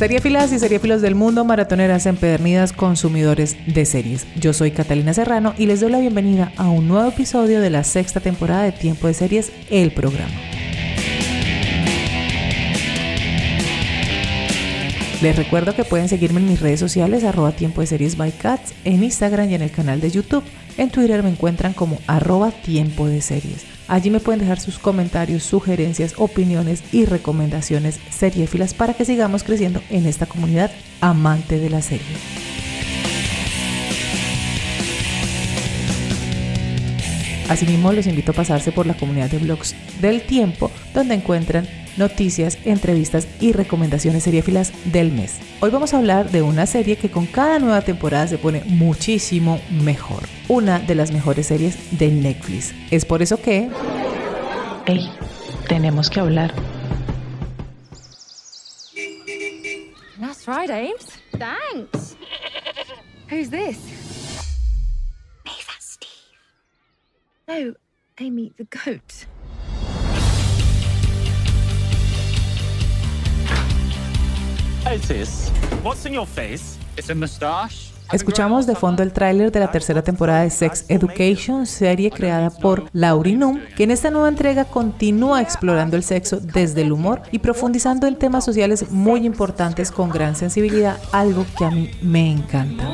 Seriefilas y seriefilos del mundo, maratoneras empedernidas, consumidores de series. Yo soy Catalina Serrano y les doy la bienvenida a un nuevo episodio de la sexta temporada de Tiempo de Series, el programa. Les recuerdo que pueden seguirme en mis redes sociales, arroba tiempo de series by cats, en Instagram y en el canal de YouTube. En Twitter me encuentran como arroba tiempo de series. Allí me pueden dejar sus comentarios, sugerencias, opiniones y recomendaciones seriéfilas para que sigamos creciendo en esta comunidad amante de la serie. Asimismo, los invito a pasarse por la comunidad de blogs del tiempo, donde encuentran noticias, entrevistas y recomendaciones seriéfilas del mes. Hoy vamos a hablar de una serie que con cada nueva temporada se pone muchísimo mejor. Una de las mejores series de Netflix. Es por eso que... ¡Hey! Tenemos que hablar. That's right, Ames. Thanks. Who's this? Me, that's Steve. No, Amy the goat. Escuchamos de fondo el tráiler de la tercera temporada de Sex Education, serie creada por Laurie Num, que en esta nueva entrega continúa explorando el sexo desde el humor y profundizando en temas sociales muy importantes con gran sensibilidad, algo que a mí me encanta.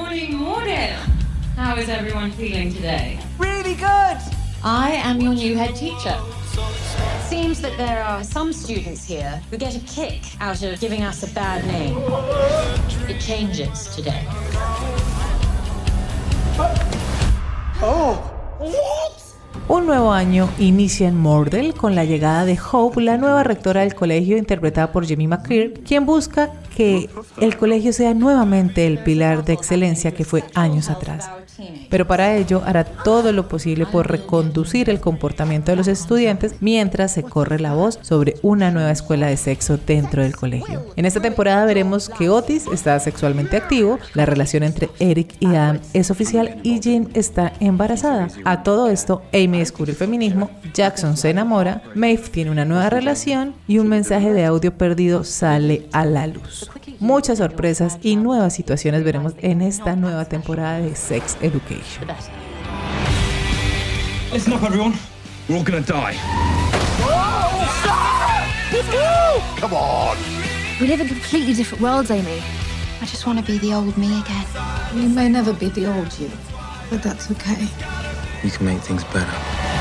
How is everyone feeling today? Really good. I am your new head teacher. Seems that there are some students here who get a kick out of giving us a bad name. It changes today. Un nuevo año inicia en Mordel con la llegada de Hope, la nueva rectora del colegio interpretada por Jamie McCreer, quien busca que el colegio sea nuevamente el pilar de excelencia que fue años atrás. Pero para ello hará todo lo posible por reconducir el comportamiento de los estudiantes mientras se corre la voz sobre una nueva escuela de sexo dentro del colegio. En esta temporada veremos que Otis está sexualmente activo, la relación entre Eric y Adam es oficial y Jean está embarazada. A todo esto, Amy descubre el feminismo, Jackson se enamora, Maeve tiene una nueva relación y un mensaje de audio perdido sale a la luz. Muchas sorpresas y nuevas situaciones veremos en esta nueva temporada de Sex Education. Listen up, everyone. We're all gonna die. Whoa! Come on! We live in completely different worlds, Amy. I just want to be the old me again. You may never be the old you, but that's okay. You can make things better.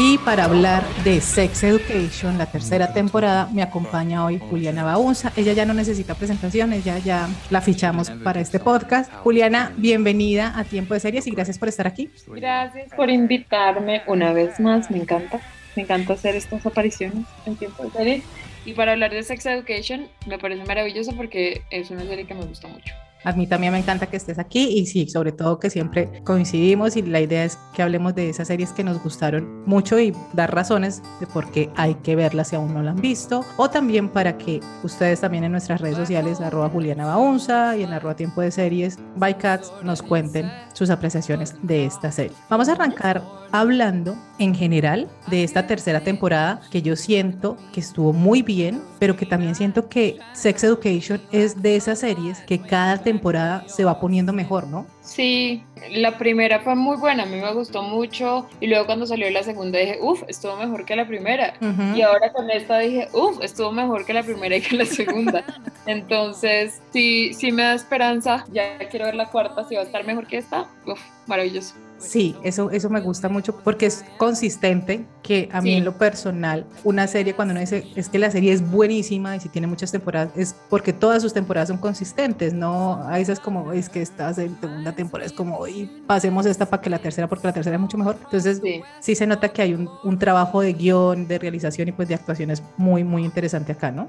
Y para hablar de Sex Education, la tercera temporada, me acompaña hoy Juliana Baunza. Ella ya no necesita presentación, ella ya la fichamos para este podcast. Juliana, bienvenida a Tiempo de Series y gracias por estar aquí. Gracias por invitarme una vez más, me encanta. Me encanta hacer estas apariciones en tiempo de series. Y para hablar de Sex Education, me parece maravilloso porque es una serie que me gusta mucho. A mí también me encanta que estés aquí y sí, sobre todo que siempre coincidimos y la idea es que hablemos de esas series que nos gustaron mucho y dar razones de por qué hay que verlas si aún no la han visto. O también para que ustedes también en nuestras redes sociales arroba Juliana Baunza y en arroba Tiempo de Series by Cats nos cuenten sus apreciaciones de esta serie. Vamos a arrancar hablando en general de esta tercera temporada que yo siento que estuvo muy bien, pero que también siento que Sex Education es de esas series que cada temporada se va poniendo mejor, ¿no? Sí, la primera fue muy buena, a mí me gustó mucho y luego cuando salió la segunda dije, uff, estuvo mejor que la primera. Y ahora con esta dije, uff, estuvo mejor que la primera y que la segunda. Entonces, sí, sí me da esperanza, ya quiero ver la cuarta, si va a estar mejor que esta, uff, maravilloso. Sí, eso, eso me gusta mucho porque es consistente, que a mí Sí. en lo personal, una serie cuando uno dice es que la serie es buenísima y si tiene muchas temporadas, es porque todas sus temporadas son consistentes, no a veces como es que esta segunda temporada es como y pasemos esta para que la tercera, porque la tercera es mucho mejor. Entonces, sí, Sí. se nota que hay un, un trabajo de guion, de realización y pues de actuaciones muy, muy interesante acá, ¿no?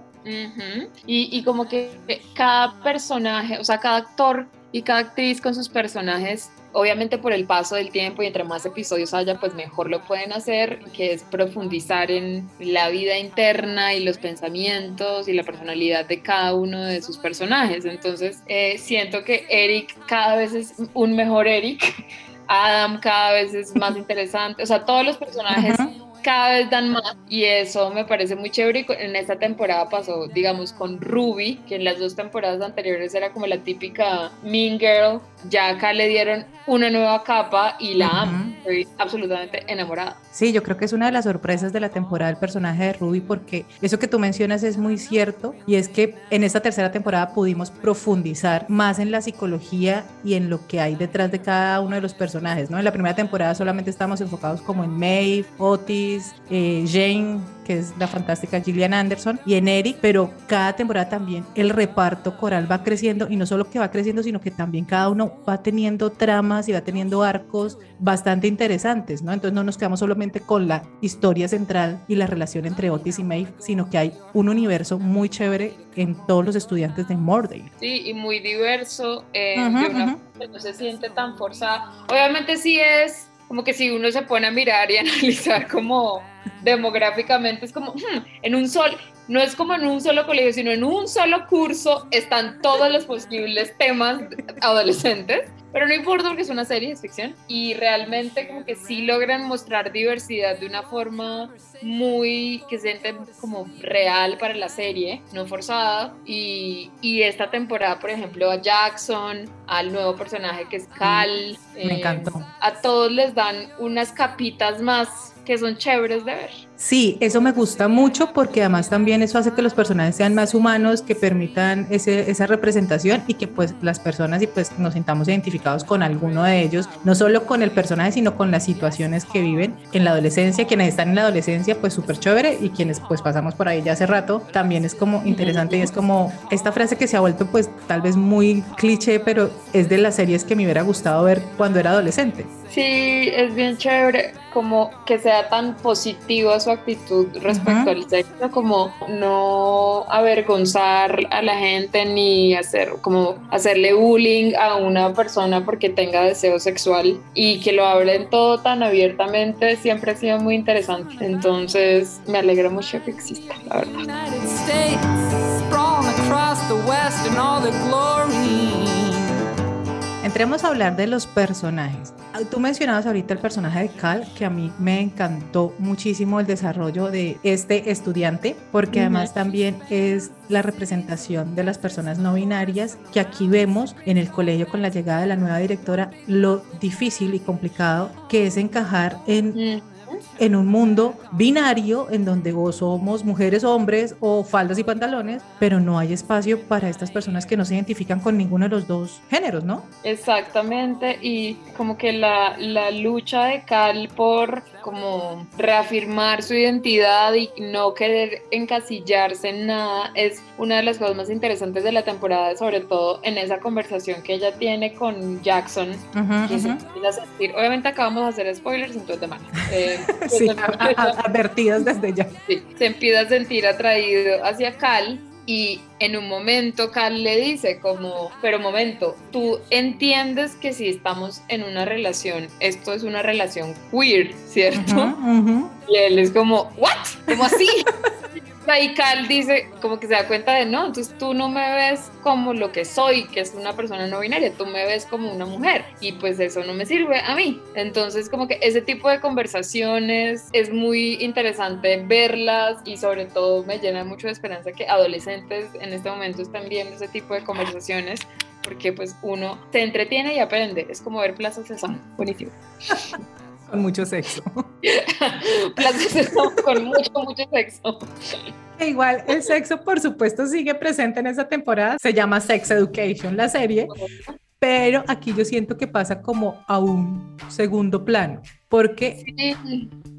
Y, y como que cada personaje, o sea, cada actor y cada actriz con sus personajes, obviamente por el paso del tiempo y entre más episodios haya, pues mejor lo pueden hacer, que es profundizar en la vida interna y los pensamientos y la personalidad de cada uno de sus personajes. Entonces, eh, siento que Eric cada vez es un mejor Eric. Adam cada vez es más interesante, o sea, todos los personajes cada vez dan más y eso me parece muy chévere. En esta temporada pasó, digamos, con Ruby, que en las dos temporadas anteriores era como la típica Mean Girl. Ya acá le dieron una nueva capa y la amo. Estoy absolutamente enamorada. Sí, yo creo que es una de las sorpresas de la temporada del personaje de Ruby porque eso que tú mencionas es muy cierto y es que en esta tercera temporada pudimos profundizar más en la psicología y en lo que hay detrás de cada uno de los personajes, ¿no? En la primera temporada solamente estábamos enfocados como en Maeve, Otis, eh, Jane, que es la fantástica Gillian Anderson, y en Eric, pero cada temporada también el reparto coral va creciendo y no solo que va creciendo, sino que también cada uno va teniendo tramas y va teniendo arcos bastante interesantes, ¿no? Entonces no nos quedamos solamente con la historia central y la relación entre Otis y Maeve, sino que hay un universo muy chévere en todos los estudiantes de Mordale. Sí, y muy diverso, eh, no se siente tan forzada. Obviamente sí es como que si uno se pone a mirar y analizar como demográficamente, es como hmm, en un sol, no es como en un solo colegio, sino en un solo curso están todos los posibles temas adolescentes, pero no importa porque es una serie, de ficción, y realmente como que sí logran mostrar diversidad de una forma muy que se siente como real para la serie, no forzada, y, y esta temporada, por ejemplo, a Jackson, al nuevo personaje que es Cal, Me eh, encantó. a todos les dan unas capitas más que son chéveres de ver. Sí, eso me gusta mucho porque además también eso hace que los personajes sean más humanos, que permitan ese, esa representación y que pues las personas y pues nos sintamos identificados con alguno de ellos, no solo con el personaje, sino con las situaciones que viven en la adolescencia, quienes están en la adolescencia pues súper chévere y quienes pues pasamos por ahí ya hace rato, también es como interesante y es como esta frase que se ha vuelto pues tal vez muy cliché, pero es de las series que me hubiera gustado ver cuando era adolescente. Sí, es bien chévere como que sea tan positiva su actitud respecto al sexo, como no avergonzar a la gente ni hacer como hacerle bullying a una persona porque tenga deseo sexual y que lo hablen todo tan abiertamente siempre ha sido muy interesante. Entonces me alegra mucho que exista, la verdad. Entremos a hablar de los personajes. Ah, tú mencionabas ahorita el personaje de Cal, que a mí me encantó muchísimo el desarrollo de este estudiante, porque además también es la representación de las personas no binarias que aquí vemos en el colegio con la llegada de la nueva directora, lo difícil y complicado que es encajar en en un mundo binario en donde o somos mujeres hombres o faldas y pantalones, pero no hay espacio para estas personas que no se identifican con ninguno de los dos géneros, ¿no? Exactamente, y como que la, la lucha de Cal por como reafirmar su identidad y no querer encasillarse en nada es una de las cosas más interesantes de la temporada, sobre todo en esa conversación que ella tiene con Jackson. obviamente acabamos de hacer spoilers, entonces demás. Eh, sí, advertidos desde ya. Sí, se empieza a sentir atraído hacia Cal y en un momento Cal le dice como, pero momento, tú entiendes que si estamos en una relación, esto es una relación queer, ¿cierto? Y él es como, ¿what? ¿Cómo así? y Cal dice, como que se da cuenta de, no, entonces tú no me ves como lo que soy, que es una persona no binaria, tú me ves como una mujer y pues eso no me sirve a mí. Entonces como que ese tipo de conversaciones es muy interesante verlas y sobre todo me llena mucho de esperanza que adolescentes en este momento están viendo ese tipo de conversaciones porque pues uno se entretiene y aprende, es como ver Plaza Sésamo, buenísimo. Con mucho sexo. con mucho, mucho sexo. E igual el sexo, por supuesto, sigue presente en esa temporada. Se llama Sex Education, la serie. Pero aquí yo siento que pasa como a un segundo plano, porque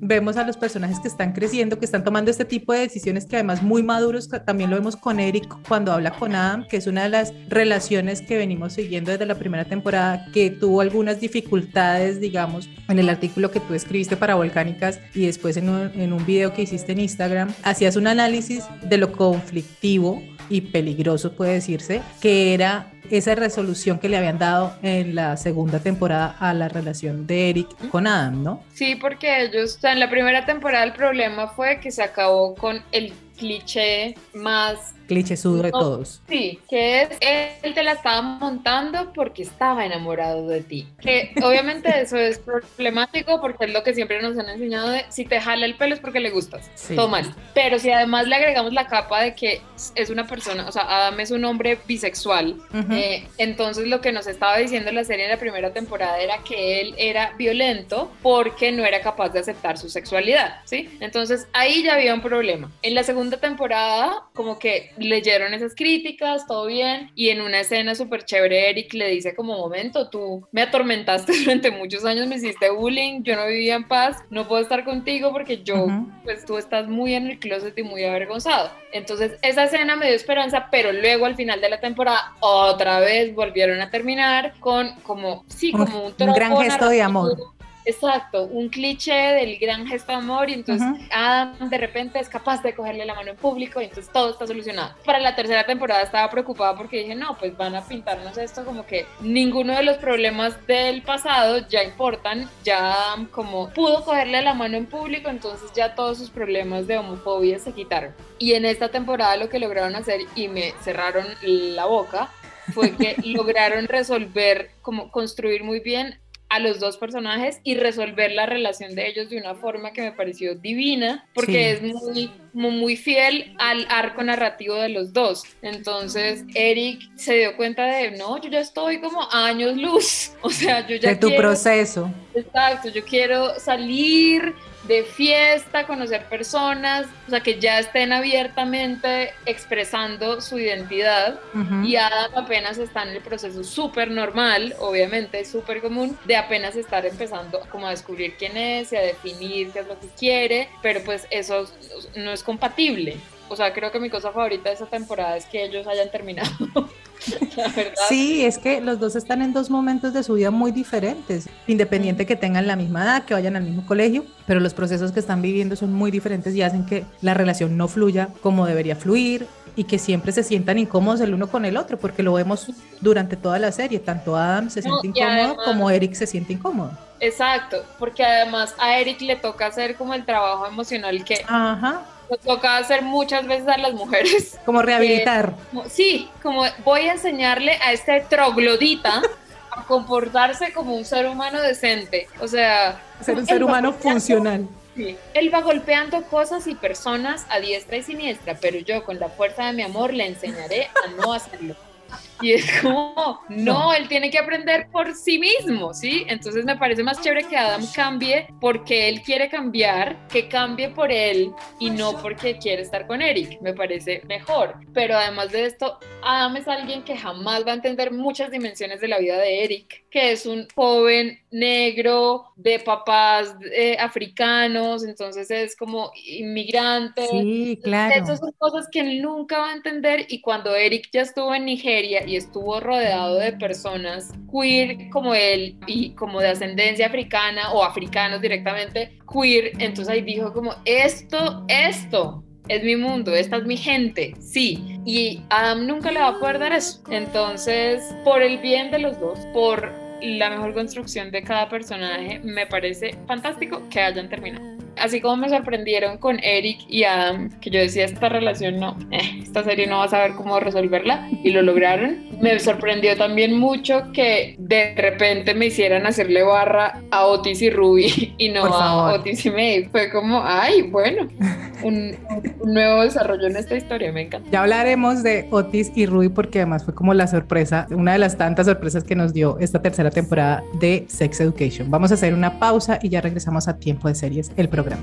vemos a los personajes que están creciendo, que están tomando este tipo de decisiones que además muy maduros, también lo vemos con Eric cuando habla con Adam, que es una de las relaciones que venimos siguiendo desde la primera temporada, que tuvo algunas dificultades, digamos, en el artículo que tú escribiste para Volcánicas y después en un, en un video que hiciste en Instagram, hacías un análisis de lo conflictivo y peligroso, puede decirse, que era esa resolución que le habían dado en la segunda temporada a la relación de Eric con Adam, ¿no? Sí, porque ellos, o sea, en la primera temporada el problema fue que se acabó con el cliché más clichésudo de todos. Sí, que es él te la estaba montando porque estaba enamorado de ti. Que obviamente eso es problemático porque es lo que siempre nos han enseñado de si te jala el pelo es porque le gustas. Todo mal. Pero si además le agregamos la capa de que es una persona, o sea, Adam es un hombre bisexual, eh, entonces lo que nos estaba diciendo la serie en la primera temporada era que él era violento porque no era capaz de aceptar su sexualidad, ¿sí? Entonces ahí ya había un problema. En la segunda temporada, como que leyeron esas críticas, todo bien, y en una escena súper chévere Eric le dice como momento, tú me atormentaste durante muchos años, me hiciste bullying, yo no vivía en paz, no puedo estar contigo porque yo, pues tú estás muy en el closet y muy avergonzado. Entonces esa escena me dio esperanza, pero luego al final de la temporada otra vez volvieron a terminar con como, sí, como un, un gran gesto de amor Exacto, un cliché del gran gesto de amor y entonces Adam de repente es capaz de cogerle la mano en público y entonces todo está solucionado. Para la tercera temporada estaba preocupada porque dije, no, pues van a pintarnos esto como que ninguno de los problemas del pasado ya importan, ya Adam como pudo cogerle la mano en público, entonces ya todos sus problemas de homofobia se quitaron. Y en esta temporada lo que lograron hacer y me cerraron la boca fue que lograron resolver, como construir muy bien a los dos personajes y resolver la relación de ellos de una forma que me pareció divina, porque es muy, muy, fiel al arco narrativo de los dos. Entonces, Eric se dio cuenta de, no, yo ya estoy como años luz, o sea, yo ya... De tu proceso. Exacto, yo quiero salir, de fiesta, conocer personas, o sea, que ya estén abiertamente expresando su identidad y Adam apenas está en el proceso súper normal, obviamente súper común, de apenas estar empezando como a descubrir quién es y a definir qué es lo que quiere, pero pues eso no es compatible. O sea, creo que mi cosa favorita de esta temporada es que ellos hayan terminado. Sí, es que los dos están en dos momentos de su vida muy diferentes, independiente que tengan la misma edad, que vayan al mismo colegio, pero los procesos que están viviendo son muy diferentes y hacen que la relación no fluya como debería fluir y que siempre se sientan incómodos el uno con el otro, porque lo vemos durante toda la serie, tanto Adam se siente incómodo como Eric se siente incómodo. Exacto, porque además a Eric le toca hacer como el trabajo emocional que Ajá nos toca hacer muchas veces a las mujeres. Como rehabilitar. sí, como voy a enseñarle a este troglodita a comportarse como un ser humano decente. O sea... Ser un ser humano funcional. Sí. Él va golpeando cosas y personas a diestra y siniestra, pero yo con la fuerza de mi amor le enseñaré a no hacerlo. Y es como, no, él tiene que aprender por sí mismo, ¿sí? Entonces me parece más chévere que Adam cambie porque él quiere cambiar, que cambie por él y no porque quiere estar con Eric. Me parece mejor. Pero además de esto, Adam es alguien que jamás va a entender muchas dimensiones de la vida de Eric, que es un joven negro de papás eh, africanos, entonces es como inmigrante. Sí, claro. Esas son cosas que él nunca va a entender y cuando Eric ya estuvo en Nigeria y estuvo rodeado de personas queer como él y como de ascendencia africana o africanos directamente queer, entonces ahí dijo como esto, esto es mi mundo, esta es mi gente, sí. Y Adam nunca le va a poder dar eso. Entonces, por el bien de los dos, por la mejor construcción de cada personaje, me parece fantástico que hayan terminado así como me sorprendieron con Eric y Adam, que yo decía, esta relación no, eh, esta serie no va a saber cómo resolverla, y lo lograron. Me sorprendió también mucho que de repente me hicieran hacerle barra a Otis y Ruby y no a Otis y May. Fue como, ay, bueno, un, nuevo desarrollo en esta historia, me encanta. Ya hablaremos de Otis y Ruby porque además fue como la sorpresa, una de las tantas sorpresas que nos dio esta tercera temporada de Sex Education. Vamos a hacer una pausa y ya regresamos a tiempo de series, el programa.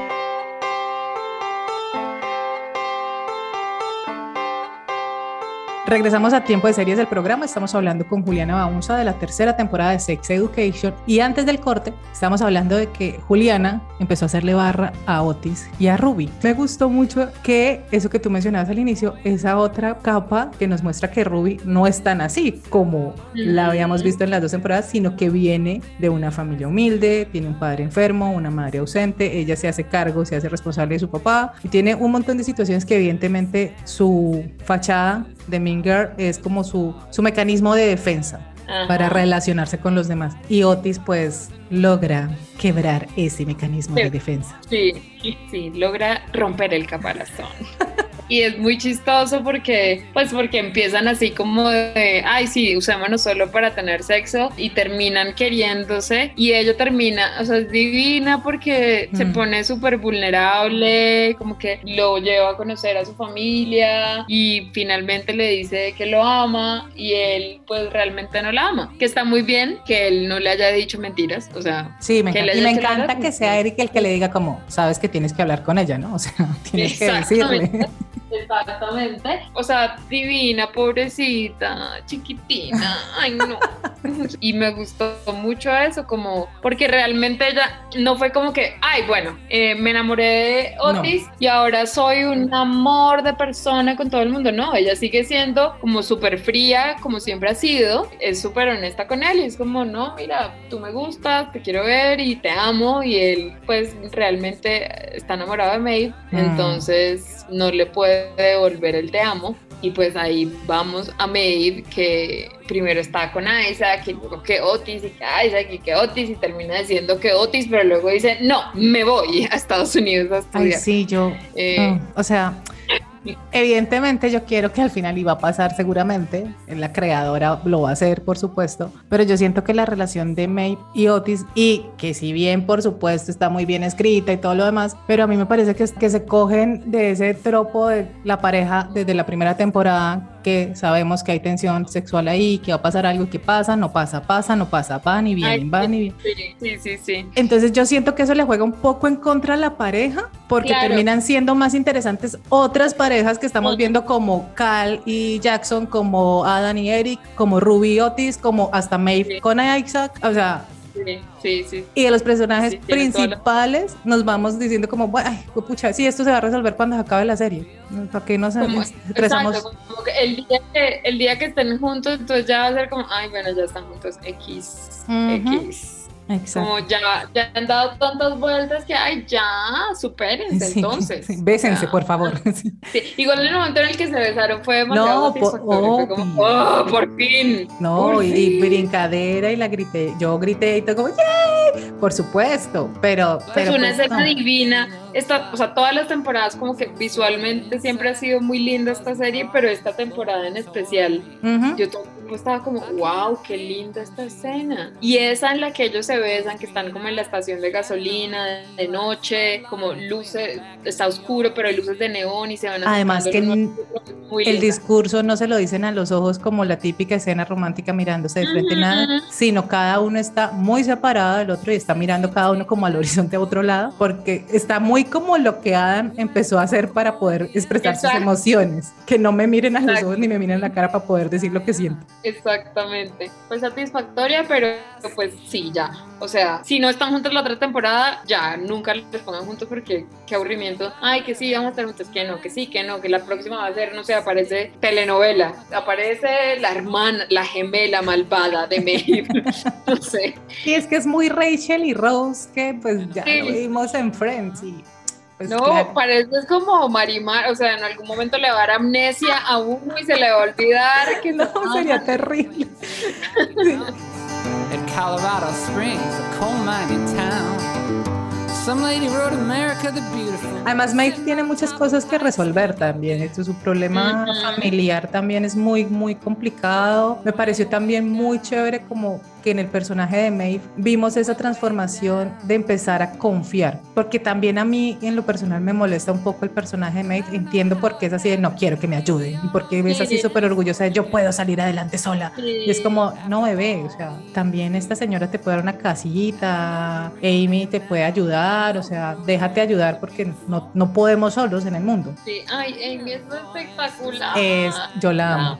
Regresamos a tiempo de series del programa. Estamos hablando con Juliana Baunza de la tercera temporada de Sex Education. Y antes del corte, estamos hablando de que Juliana empezó a hacerle barra a Otis y a Ruby. Me gustó mucho que eso que tú mencionabas al inicio, esa otra capa que nos muestra que Ruby no es tan así como la habíamos visto en las dos temporadas, sino que viene de una familia humilde, tiene un padre enfermo, una madre ausente, ella se hace cargo, se hace responsable de su papá y tiene un montón de situaciones que evidentemente su fachada de Minger es como su, su mecanismo de defensa para relacionarse con los demás. Y Otis pues logra quebrar ese mecanismo de defensa. Sí, sí, logra romper el caparazón. y es muy chistoso porque, pues porque empiezan así como de, ay, sí, usémonos solo para tener sexo y terminan queriéndose y ella termina, o sea, es divina porque se mm. pone súper vulnerable, como que lo lleva a conocer a su familia y finalmente le dice que lo ama y él pues realmente no la ama, que está muy bien que él no le haya dicho mentiras, o sea, sí, me encanta, y me encanta que sea Eric el que le diga como, sabes que tienes que hablar con ella, ¿no? O sea, tienes que decirle. Exactamente. O sea, divina, pobrecita, chiquitina. Ay, no. y me gustó mucho eso, como, porque realmente ella no fue como que, ay, bueno, eh, me enamoré de Otis y ahora soy un amor de persona con todo el mundo. No, ella sigue siendo como súper fría, como siempre ha sido. Es súper honesta con él y es como, no, mira, tú me gustas, te quiero ver y te amo. Y él, pues, realmente está enamorado de Maeve. Mm. Entonces, no le puede devolver el te amo. Y pues ahí vamos a Maeve, que primero está con Isaac, y luego que Otis, y que Isaac, y que Otis, y termina diciendo que Otis, pero luego dice, no, me voy a Estados Unidos a estudiar. Ay, sí, yo, eh, o sea, Evidentemente yo quiero que al final iba a pasar seguramente, la creadora lo va a hacer por supuesto, pero yo siento que la relación de May y Otis y que si bien por supuesto está muy bien escrita y todo lo demás, pero a mí me parece que, que se cogen de ese tropo de la pareja desde la primera temporada que sabemos que hay tensión sexual ahí, que va a pasar algo que pasa, no pasa, pasa, no pasa, van y vienen, van y vienen. Sí, sí, sí. Entonces yo siento que eso le juega un poco en contra a la pareja porque terminan siendo más interesantes otras parejas que estamos viendo como Cal y Jackson, como Adam y Eric, como Ruby y Otis, como hasta Maeve con Isaac, o sea, Sí, sí, Y de los personajes principales nos vamos diciendo como, bueno, pucha, sí, esto se va a resolver cuando se acabe la serie. ¿Para qué nos expresamos? Exacto, que el, día que, el día que estén juntos, entonces ya va a ser como, ay, bueno, ya están juntos, X, X. Exacto. Como ya, ya han dado tantas vueltas que, ay, ya, supérense entonces. Sí, bésense, por favor. Sí. Igual en el momento en el que se besaron fue demasiado no, por, fue como, oh, por fin. No, y, brincadera y la grité, yo grité y todo como, ¡yay! Por supuesto, pero... Es una pues, escena divina. Esta, o sea, todas las temporadas como que visualmente siempre ha sido muy linda esta serie, pero esta temporada en especial, yo todo estaba como, wow, qué linda esta escena. Y esa en la que ellos se besan, que están como en la estación de gasolina, de noche, como luces, está oscuro, pero hay luces de neón y se van Además que el, discurso no se lo dicen a los ojos como la típica escena romántica mirándose de frente nada, sino cada uno está muy separado del otro y está mirando cada uno como al horizonte a otro lado, porque está muy como lo que Adam empezó a hacer para poder expresar sus emociones, que no me miren a los ojos ni me miren la cara para poder decir lo que siento. Exactamente. Pues satisfactoria, pero pues sí, ya. O sea, si no están juntos la otra temporada, ya nunca les pongan juntos porque qué aburrimiento. Ay, que sí, vamos a estar juntos, que no, que sí, que no, que la próxima va a ser, no sé, aparece telenovela. Aparece la hermana, la gemela malvada de Maeve. no sé. Y es que es muy Rachel y Rose, que pues ya lo vimos en Friends y pues no, parece es como Marimar, o sea, en algún momento le va a dar amnesia a uno y se le va a olvidar que no, sería terrible. Colorado Springs, a coal mining town. Además, Mike tiene muchas cosas que resolver también. Esto, su problema familiar también es muy, muy complicado. Me pareció también muy chévere como que en el personaje de Maeve vimos esa transformación de empezar a confiar. Porque también a mí en lo personal me molesta un poco el personaje de Maeve. Entiendo por qué es así de no quiero que me ayude. Y por qué es así súper orgullosa de yo puedo salir adelante sola. Y es como, no bebé, o sea, también esta señora te puede dar una casita, Amy te puede ayudar o sea, déjate ayudar porque no, no podemos solos en el mundo. Sí, ay, Amy es espectacular. Es, yo la amo.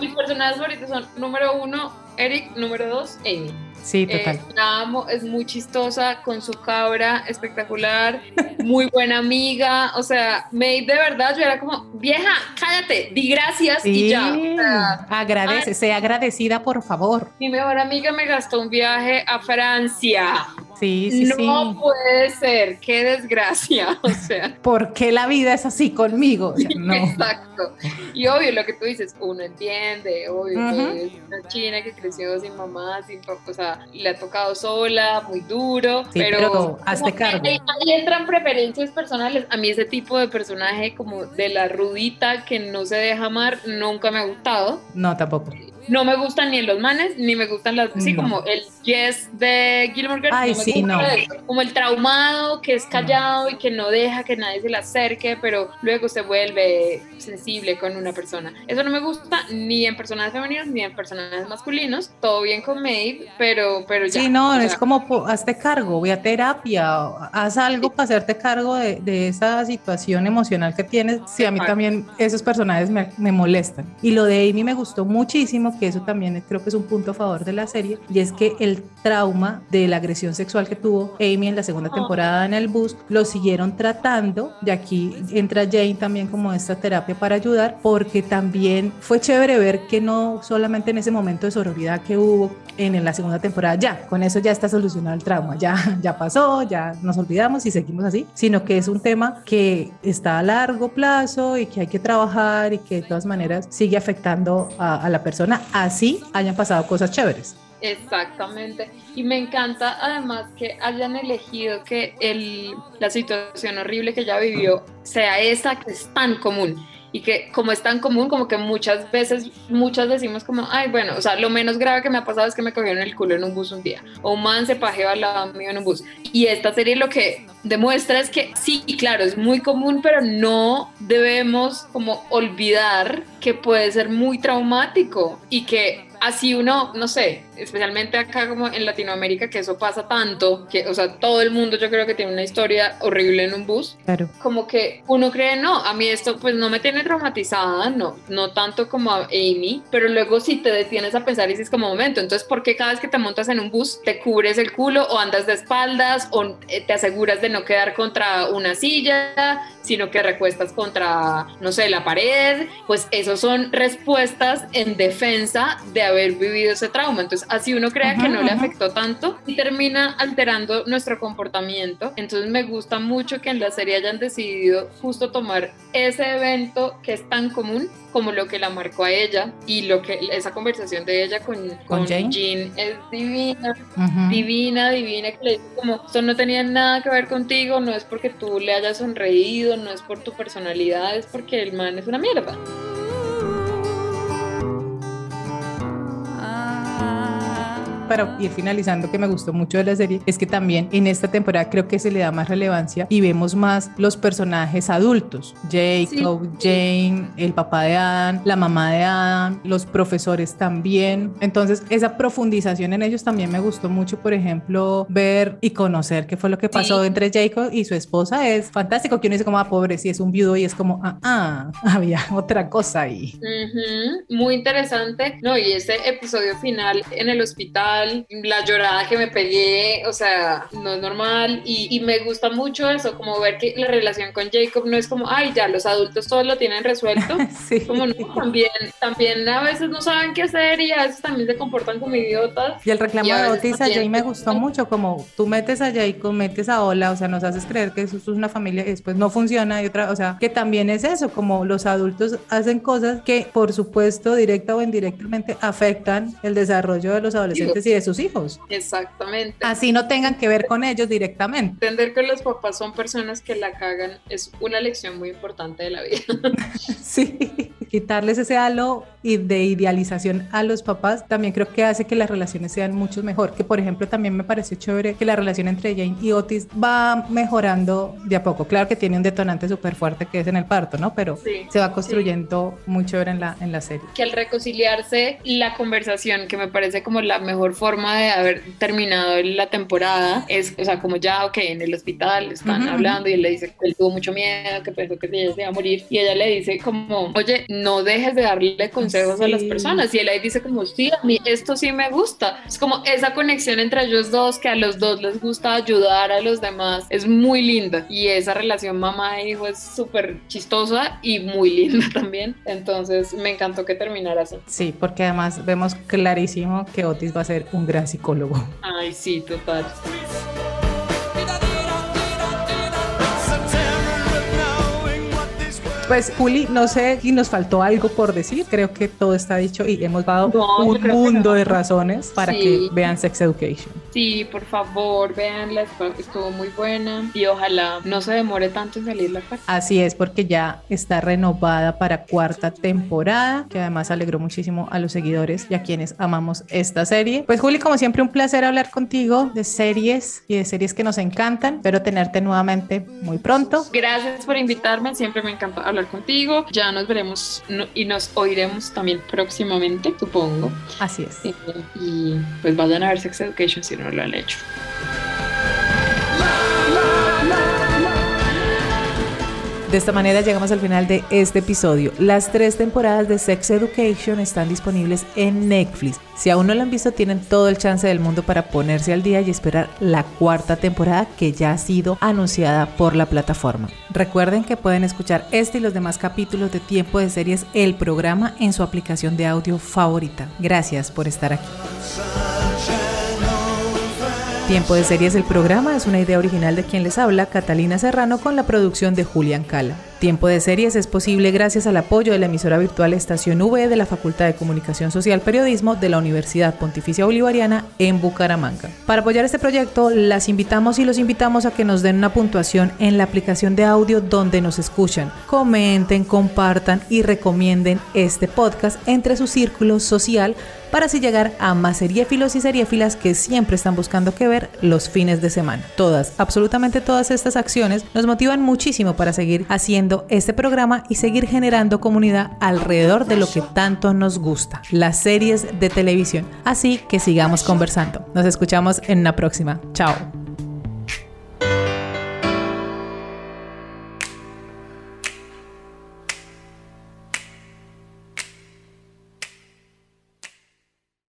Mis personajes favoritos son número uno, Eric, número dos, Amy. Sí, total. Eh, la amo, es muy chistosa, con su cabra espectacular, muy buena amiga. O sea, Maeve de verdad, yo era como, vieja, cállate, di gracias y ya. O sea, Agradece, ay, sea agradecida, por favor. mi mejor amiga me gastó un viaje a Francia. Sí, sí, no sí. puede ser, qué desgracia. O sea, ¿Por qué la vida es así conmigo? O sea, no. exacto. Y obvio, lo que tú dices, uno entiende, obvio, que es una china que creció sin mamá, sin papá, o sea, le ha tocado sola, muy duro, Sí, pero, pero hazte cargo. Ahí, ahí entran preferencias personales. A mí ese tipo de personaje como de la rudita que no se deja amar nunca me ha gustado. No, tampoco. No me gustan ni los manes, ni me gustan las... Sí, No. como el Jess de Gilmore Girls. Ay, me sí, no. Como el traumado que es callado y que no deja que nadie se le acerque, pero luego se vuelve sensible con una persona. Eso no me gusta ni en personajes femeninos ni en personajes masculinos. Todo bien con Maeve, pero, pero ya. Sí, no, o es sea, como po- hazte cargo, voy a terapia, haz algo para hacerte cargo de, de esa situación emocional que tienes. Sí, a mí también esos personajes me, me molestan. Y lo de Amy me gustó muchísimo, que eso también creo que es un punto a favor de la serie, y es que el trauma de la agresión sexual que tuvo Amy en la segunda temporada en el bus, lo siguieron tratando, y aquí entra Jane también como esta terapia para ayudar, porque también fue chévere ver que no solamente en ese momento de sororidad que hubo en, la segunda temporada, ya, con eso ya está solucionado el trauma, ya, ya pasó, ya nos olvidamos y seguimos así, sino que es un tema que está a largo plazo y que hay que trabajar y que de todas maneras sigue afectando a, a la persona, así hayan pasado cosas chéveres. Exactamente. Y me encanta además que hayan elegido que el, la situación horrible que ella vivió sea esa que es tan común. Y que como es tan común, como que muchas veces, muchas decimos como, ay, bueno, o sea, lo menos grave que me ha pasado es que me cogieron el culo en un bus un día. O un man se pajeó al lado mío en un bus. Y esta serie lo que demuestra es que sí, claro, es muy común, pero no debemos como olvidar que puede ser muy traumático y que así uno, no sé, especialmente acá como en Latinoamérica, que eso pasa tanto, que, o sea, todo el mundo yo creo que tiene una historia horrible en un bus, Claro. como que uno cree, no, a mí esto pues no me tiene traumatizada, no, no tanto como a Amy, pero luego si te detienes a pensar y dices como momento, entonces ¿por qué cada vez que te montas en un bus te cubres el culo o andas de espaldas o eh, te aseguras de no quedar contra una silla, sino que recuestas contra, no sé, la pared? Pues eso son respuestas en defensa de haber vivido ese trauma. Entonces así uno crea que Ajá, no le ajá. afectó tanto y termina alterando nuestro comportamiento. Entonces me gusta mucho que en la serie hayan decidido justo tomar ese evento que es tan común como lo que la marcó a ella y lo que esa conversación de ella con, con, Jane? Jean es divina, Ujú. divina, divina, que le dice como, esto no tenía nada que ver contigo, no es porque tú le hayas sonreído, no es por tu personalidad, es porque el man es una mierda. Para ir finalizando que me gustó mucho de la serie es que también en esta temporada creo que se le da más relevancia y vemos más los personajes adultos. Jacob, Jane, el papá de Adam, la mamá de Adam, los profesores también. Entonces esa profundización en ellos también me gustó mucho por ejemplo ver y conocer qué fue lo que pasó Sí. entre Jacob y su esposa es fantástico que uno dice como ah pobre si es un viudo y es como ah, ah había otra cosa ahí Ujú, Muy interesante, no, y ese episodio final en el hospital, la llorada que me pegué, o sea, no es normal, y, y me gusta mucho eso, como ver que la relación con Jacob no es como, ay, ya, los adultos todos lo tienen resuelto, sí. Como no, también, también a veces no saben qué hacer y a veces también se comportan como idiotas. Y el reclamo Y de Otis a Jay me gustó mucho, como tú metes a Jacob, metes a Ola, o sea, nos haces creer que eso es una familia y después no funciona y otra, o sea, que también es eso, como los adultos hacen cosas que por supuesto directa o indirectamente afectan el desarrollo de los adolescentes y de sus hijos, Exactamente. así no tengan que ver con ellos directamente. Entender que los papás son personas que la cagan es una lección muy importante de la vida. Sí, quitarles ese halo y de idealización a los papás también creo que hace que las relaciones sean mucho mejor. Que por ejemplo también me pareció chévere que la relación entre Jane y Otis va mejorando de a poco. Claro que tiene un detonante súper fuerte que es en el parto, ¿no? Pero Sí, se va construyendo muy chévere en la, en la serie. que al reconciliarse la conversación, que me parece como la mejor forma de haber terminado la temporada, es, o sea, como ya, ok, en el hospital están Ujú, hablando y él le dice que él tuvo mucho miedo, que pensó que ella se iba a morir, y ella le dice como, oye, no dejes de darle consejos a las personas. Y él ahí dice como, sí, a mí esto sí me gusta. Es como esa conexión entre ellos dos, que a los dos les gusta ayudar a los demás, es muy linda. Y esa relación mamá e hijo es súper chistosa y muy linda también. Entonces me encantó que terminara así. Sí, porque además vemos clarísimo que Otis va a ser un gran psicólogo. Ay, sí, total. Pues Juli, no sé si nos faltó algo por decir, creo que todo está dicho y hemos dado No, un mundo no. de razones para Sí. que vean Sex Education. Sí, por favor, véanla, estuvo- muy buena y ojalá no se demore tanto en salir la cuarta. Así es, porque ya está renovada para cuarta temporada, que además alegró muchísimo a los seguidores y a quienes amamos esta serie. Pues Juli, como siempre, un placer hablar contigo de series y de series que nos encantan. Espero tenerte nuevamente muy pronto. Gracias por invitarme, siempre me encanta hablar contigo. Ya nos veremos y nos oiremos también próximamente, supongo. Así es. Y, y, pues vayan a ver Sex Education si no lo han hecho. De esta manera llegamos al final de este episodio. Las tres temporadas de Sex Education están disponibles en Netflix. Si aún no la han visto, tienen todo el chance del mundo para ponerse al día y esperar la cuarta temporada que ya ha sido anunciada por la plataforma. Recuerden que pueden escuchar este y los demás capítulos de Tiempo de Series, el programa, en su aplicación de audio favorita. Gracias por estar aquí. Tiempo de Series el programa es una idea original de quien les habla, Catalina Serrano, con la producción de Julián Cala. Tiempo de Series es posible gracias al apoyo de la emisora virtual Estación V de la Facultad de Comunicación Social Periodismo de la Universidad Pontificia Bolivariana en Bucaramanga. Para apoyar este proyecto, las invitamos y los invitamos a que nos den una puntuación en la aplicación de audio donde nos escuchan. Comenten, compartan y recomienden este podcast entre su círculo social para así llegar a más seriéfilos y seriéfilas que siempre están buscando qué ver los fines de semana. Todas, absolutamente todas estas acciones nos motivan muchísimo para seguir haciendo este programa y seguir generando comunidad alrededor de lo que tanto nos gusta, las series de televisión. Así que sigamos conversando. Nos escuchamos en una próxima. Chao.